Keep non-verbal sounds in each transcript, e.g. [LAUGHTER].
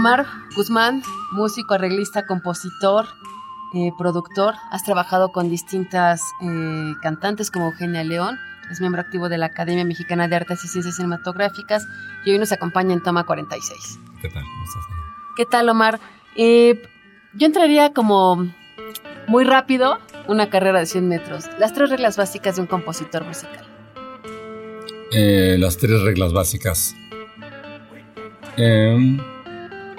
Omar Guzmán, músico, arreglista, compositor, eh, productor. Has trabajado con distintas eh, cantantes como Eugenia León. Es miembro activo de la Academia Mexicana de Artes y Ciencias Cinematográficas y hoy nos acompaña en Toma 46. ¿Qué tal? ¿Cómo estás? ¿Qué tal, Omar? Eh, yo entraría como muy rápido una carrera de 100 metros. Las tres reglas básicas de un compositor musical. las tres reglas básicas. Em,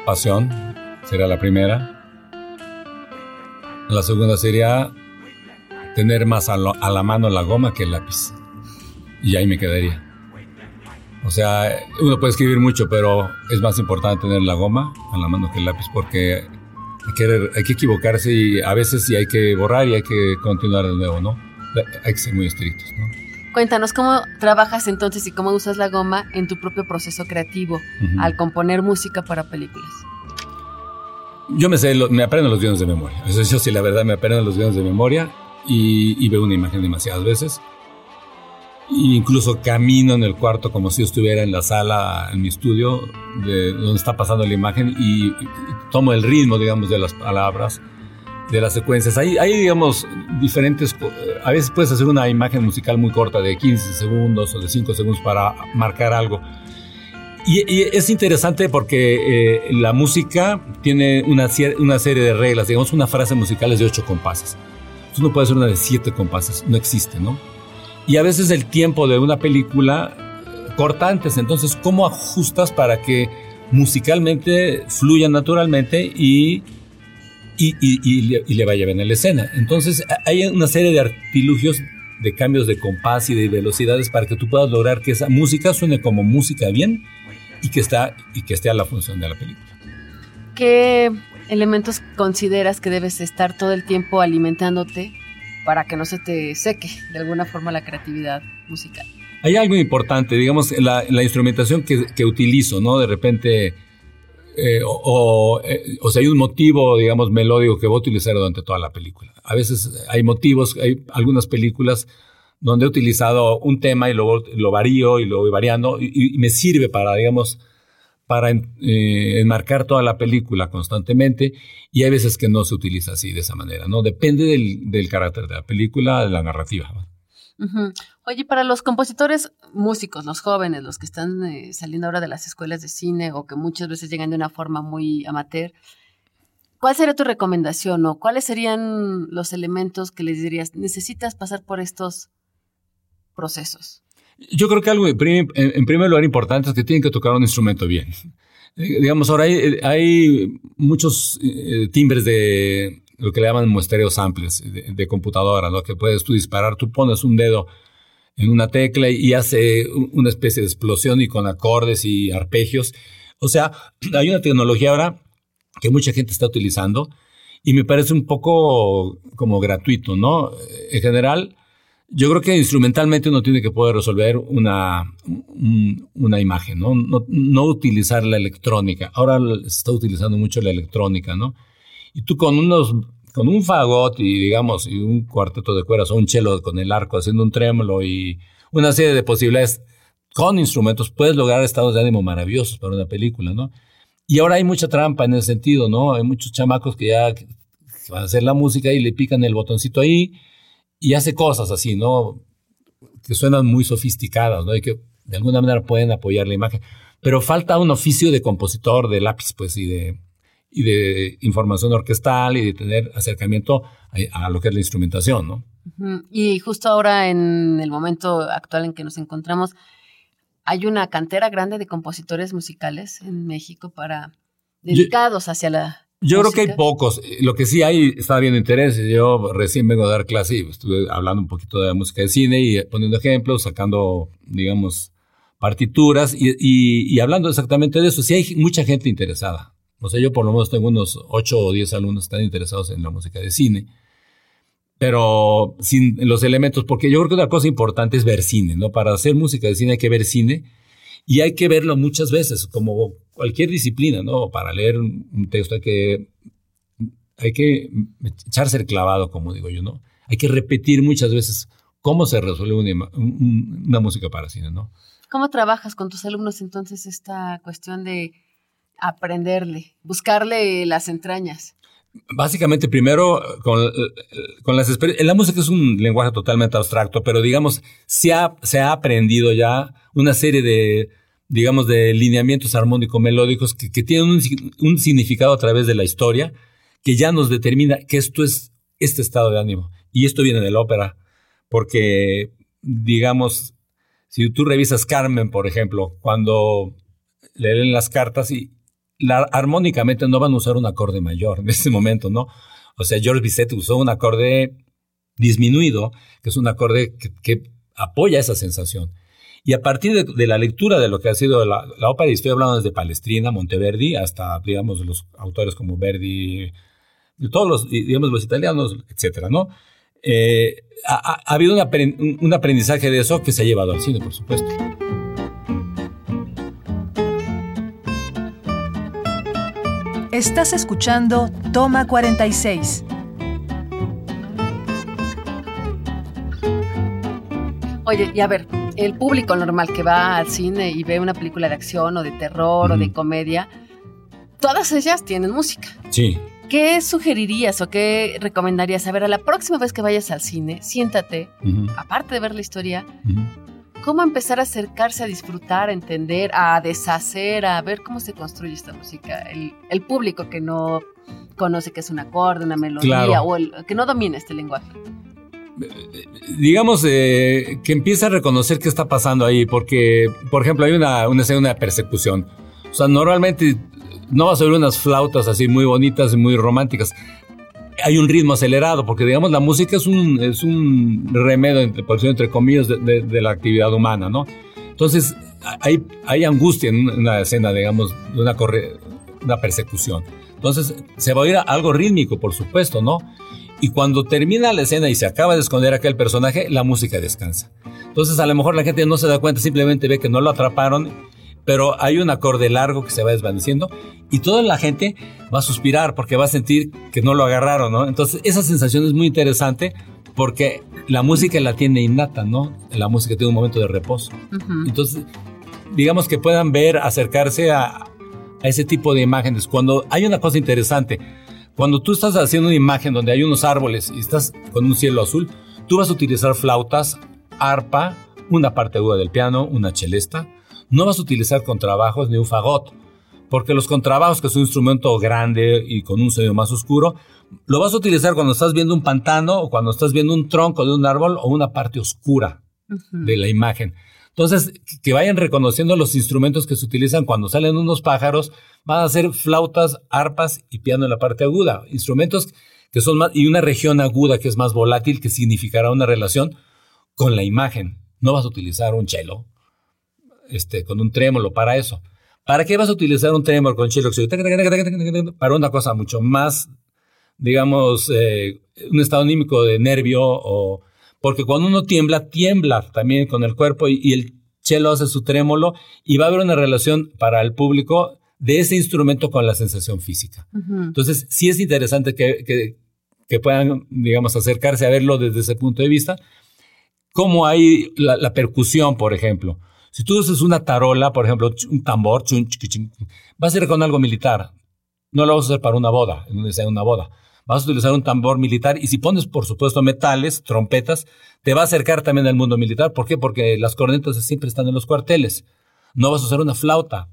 Pasión sería la primera. La segunda sería tener más a, la mano la goma que el lápiz. Y ahí me quedaría. O sea, uno puede escribir mucho, pero es más importante tener la goma a la mano que el lápiz porque hay que, hay que equivocarse y a veces sí hay que borrar y hay que continuar de nuevo, ¿no? Hay que ser muy estrictos, ¿no? Cuéntanos cómo trabajas entonces y cómo usas la goma en tu propio proceso creativo al componer música para películas. Yo me sé, me aprendo los guiones de memoria. Eso, yo sí, la verdad, me aprendo los guiones de memoria y, veo una imagen demasiadas veces. E incluso camino en el cuarto como si estuviera en la sala, en mi estudio, de donde está pasando la imagen y tomo el ritmo, digamos, de las palabras de las secuencias. Hay, hay, digamos, diferentes... A veces puedes hacer una imagen musical muy corta de 15 segundos o de 5 segundos para marcar algo. Y, es interesante porque eh, la música tiene una, una serie de reglas. Digamos, una frase musical es de 8 compases. Tú no puedes hacer una de 7 compases. No existe, ¿no? Y a veces el tiempo de una película corta antes. Entonces, ¿cómo ajustas para que musicalmente fluya naturalmente y y, le, vaya bien en la escena. Entonces hay una serie de artilugios de cambios de compás y de velocidades para que tú puedas lograr que esa música suene como música bien y que, está, y que esté a la función de la película. ¿Qué elementos consideras que debes estar todo el tiempo alimentándote para que no se te seque de alguna forma la creatividad musical? Hay algo importante, digamos, la, la instrumentación que, que utilizo, ¿no? De repente eh, o, eh, o, sea, hay un motivo, digamos, melódico que voy a utilizar durante toda la película. A veces hay motivos, hay algunas películas donde he utilizado un tema y luego lo varío y lo voy variando y, me sirve para, digamos, para eh, enmarcar toda la película constantemente y hay veces que no se utiliza así, de esa manera, ¿no? Depende del, del carácter de la película, de la narrativa. Oye, para los compositores músicos, los jóvenes, los que están eh, saliendo ahora de las escuelas de cine o que muchas veces llegan de una forma muy amateur, ¿cuál sería tu recomendación o cuáles serían los elementos que les dirías, necesitas pasar por estos procesos? Yo creo que algo en primer lugar importante es que tienen que tocar un instrumento bien. Eh, digamos, ahora hay, muchos eh, timbres de lo que le llaman muestreos samples de, computadora, ¿no? Que puedes tú disparar, tú pones un dedo en una tecla y hace una especie de explosión y con acordes y arpegios. O sea, [CLEARS THROAT] hay una tecnología ahora que mucha gente está utilizando y me parece un poco como gratuito, ¿no? En general, yo creo que instrumentalmente uno tiene que poder resolver una, una imagen, ¿no? ¿no? ¿no? utilizar la electrónica. Ahora se está utilizando mucho la electrónica, ¿no? Y tú con unos con un fagot y digamos un cuarteto de cuerdas o un cello con el arco haciendo un trémolo y una serie de posibilidades con instrumentos puedes lograr estados de ánimo maravillosos para una película, ¿no? Y ahora hay mucha trampa en ese sentido, ¿no? Hay muchos chamacos que ya van a hacer la música y le pican el botoncito ahí y hace cosas así, ¿no? Que suenan muy sofisticadas, ¿no? Y que de alguna manera pueden apoyar la imagen. Pero falta un oficio de compositor de lápiz, pues, y de, y de información orquestal y de tener acercamiento a, lo que es la instrumentación, ¿no? Y justo ahora, en el momento actual en que nos encontramos, hay una cantera grande de compositores musicales en México para dedicados hacia la yo creo que hay pocos. Lo que sí hay, está viendo interés. Yo recién vengo a dar clase y estuve hablando un poquito de la música de cine y poniendo ejemplos, sacando, digamos, partituras y, y, hablando exactamente de eso. Sí hay mucha gente interesada. O sea, yo por lo menos tengo unos 8 o 10 alumnos que están interesados en la música de cine, pero sin los elementos, porque yo creo que una cosa importante es ver cine, ¿no? Para hacer música de cine hay que ver cine y hay que verlo muchas veces, como cualquier disciplina, ¿no? Para leer un texto hay que, hay que echarse el clavado, como digo yo, ¿no? Hay que repetir muchas veces cómo se resuelve una, una música para cine, ¿no? ¿Cómo trabajas con tus alumnos entonces esta cuestión de aprenderle, buscarle las entrañas? Básicamente, primero, con, con las experiencias. La música es un lenguaje totalmente abstracto, pero digamos, se ha, se ha aprendido ya una serie de, digamos, de lineamientos armónico-melódicos que, tienen un, un, significado a través de la historia que ya nos determina que esto es este estado de ánimo. Y esto viene de la ópera, porque, digamos, si tú revisas Carmen, por ejemplo, cuando le leen las cartas y armónicamente no van a usar un acorde mayor en ese momento, ¿no? O sea, George Bizet usó un acorde disminuido, que es un acorde que, apoya esa sensación. Y a partir de, la lectura de lo que ha sido la, ópera, y estoy hablando desde Palestrina, Monteverdi, hasta, digamos, los autores como Verdi, todos los, digamos, los italianos, etcétera, ¿no? Eh, ha, habido un aprendizaje de eso que se ha llevado al cine, por supuesto. Estás escuchando Toma 46. Oye, y a ver, el público normal que va al cine y ve una película de acción o de terror o de comedia, todas ellas tienen música. Sí. ¿Qué sugerirías o qué recomendarías? A ver, a la próxima vez que vayas al cine, siéntate, aparte de ver la historia, cómo empezar a acercarse a disfrutar, a entender, a deshacer, a ver cómo se construye esta música. El, público que no conoce qué es un acorde, una melodía, o el que no domina este lenguaje. Digamos eh, que empieza a reconocer qué está pasando ahí, porque, por ejemplo, hay una, una escena de persecución. O sea, normalmente no vas a oír unas flautas así muy bonitas y muy románticas hay un ritmo acelerado, porque digamos la música es un, es un remedio, entre, por entre comillas, de, la actividad humana, ¿no? Entonces hay, hay angustia en una escena, digamos, de una, una persecución. Entonces se va a oír algo rítmico, por supuesto, ¿no? Y cuando termina la escena y se acaba de esconder aquel personaje, la música descansa. Entonces a lo mejor la gente no se da cuenta, simplemente ve que no lo atraparon pero hay un acorde largo que se va desvaneciendo y toda la gente va a suspirar porque va a sentir que no lo agarraron, ¿no? Entonces, esa sensación es muy interesante porque la música la tiene innata, ¿no? La música tiene un momento de reposo. Entonces, digamos que puedan ver, acercarse a, a ese tipo de imágenes. Cuando hay una cosa interesante, cuando tú estás haciendo una imagen donde hay unos árboles y estás con un cielo azul, tú vas a utilizar flautas, arpa, una parte aguda del piano, una celesta, no vas a utilizar contrabajos ni un fagot, porque los contrabajos, que es un instrumento grande y con un sonido más oscuro, lo vas a utilizar cuando estás viendo un pantano o cuando estás viendo un tronco de un árbol o una parte oscura de la imagen. Entonces, que vayan reconociendo los instrumentos que se utilizan cuando salen unos pájaros, van a ser flautas, arpas y piano en la parte aguda. Instrumentos que son más, y una región aguda que es más volátil, que significará una relación con la imagen. No vas a utilizar un cello, este, con un trémolo para eso. ¿Para qué vas a utilizar un trémolo con chilo? Para una cosa mucho más, digamos, eh, un estado anímico de nervio o... Porque cuando uno tiembla, tiembla también con el cuerpo y, el chelo hace su trémolo y va a haber una relación para el público de ese instrumento con la sensación física. Entonces, sí es interesante que, que, puedan, digamos, acercarse a verlo desde ese punto de vista. Cómo hay la percusión, por ejemplo. Si tú uses una tarola, por ejemplo, un tambor, vas a ir con algo militar. No lo vas a hacer para una boda, en una boda. Vas a utilizar un tambor militar y si pones, por supuesto, metales, trompetas, te va a acercar también al mundo militar. ¿Por qué? Porque las cornetas siempre están en los cuarteles. No vas a usar una flauta.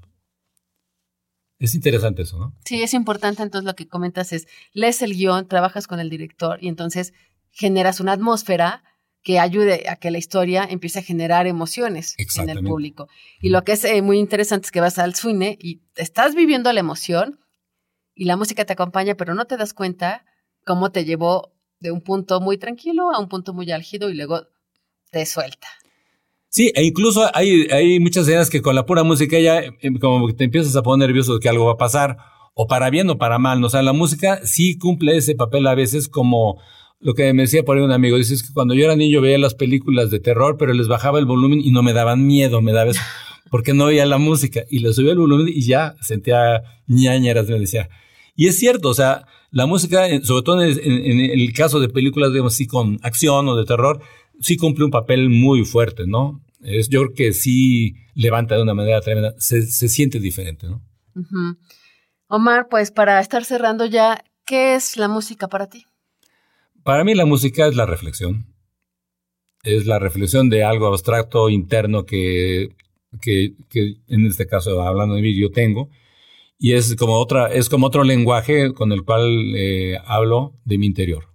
Es interesante eso, ¿no? Sí, es importante entonces lo que comentas es, lees el guion, trabajas con el director y entonces generas una atmósfera que ayude a que la historia empiece a generar emociones en el público. Y lo que es eh, muy interesante es que vas al cine y estás viviendo la emoción y la música te acompaña, pero no te das cuenta cómo te llevó de un punto muy tranquilo a un punto muy álgido y luego te suelta. Sí, e incluso hay, hay muchas escenas que con la pura música ya em, como que te empiezas a poner nervioso de que algo va a pasar, o para bien o para mal. O sea, la música sí cumple ese papel a veces como lo que me decía por ahí un amigo. Dice es que cuando yo era niño veía las películas de terror, pero les bajaba el volumen y no me daban miedo, me daba eso, [LAUGHS] porque no oía la música. Y le subía el volumen y ya sentía ñañeras, me decía. Y es cierto, o sea, la música, sobre todo en, en el caso de películas, digamos así, con acción o de terror, sí cumple un papel muy fuerte, ¿no? Es, yo creo que sí levanta de una manera tremenda, se, siente diferente, ¿no? Omar, pues para estar cerrando ya, ¿qué es la música para ti? Para mí la música es la reflexión. Es la reflexión de algo abstracto interno que, que, en este caso, hablando de mí, yo tengo. Y es como, otra, es como otro lenguaje con el cual eh, hablo de mi interior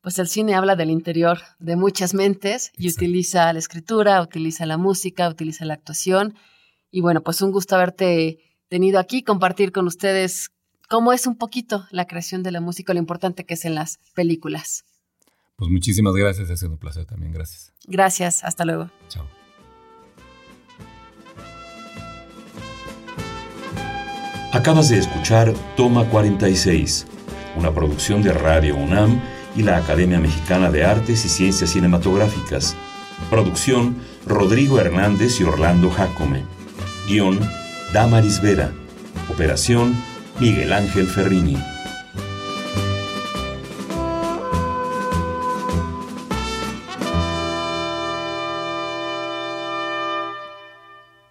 pues el cine habla del interior de muchas mentes y utiliza la escritura, utiliza la música, utiliza la actuación. Y bueno, pues un gusto haberte tenido aquí, compartir con ustedes cómo es un poquito la creación de la música, lo importante que es en las películas. Pues muchísimas gracias, ha sido un placer también, gracias. Gracias, hasta luego. Chao. Acabas de escuchar Toma 46, una producción de Radio UNAM y la Academia Mexicana de Artes y Ciencias Cinematográficas. Producción Rodrigo Hernández y Orlando Jacome. Guión Damaris Vera. Operación Miguel Ángel Ferrini.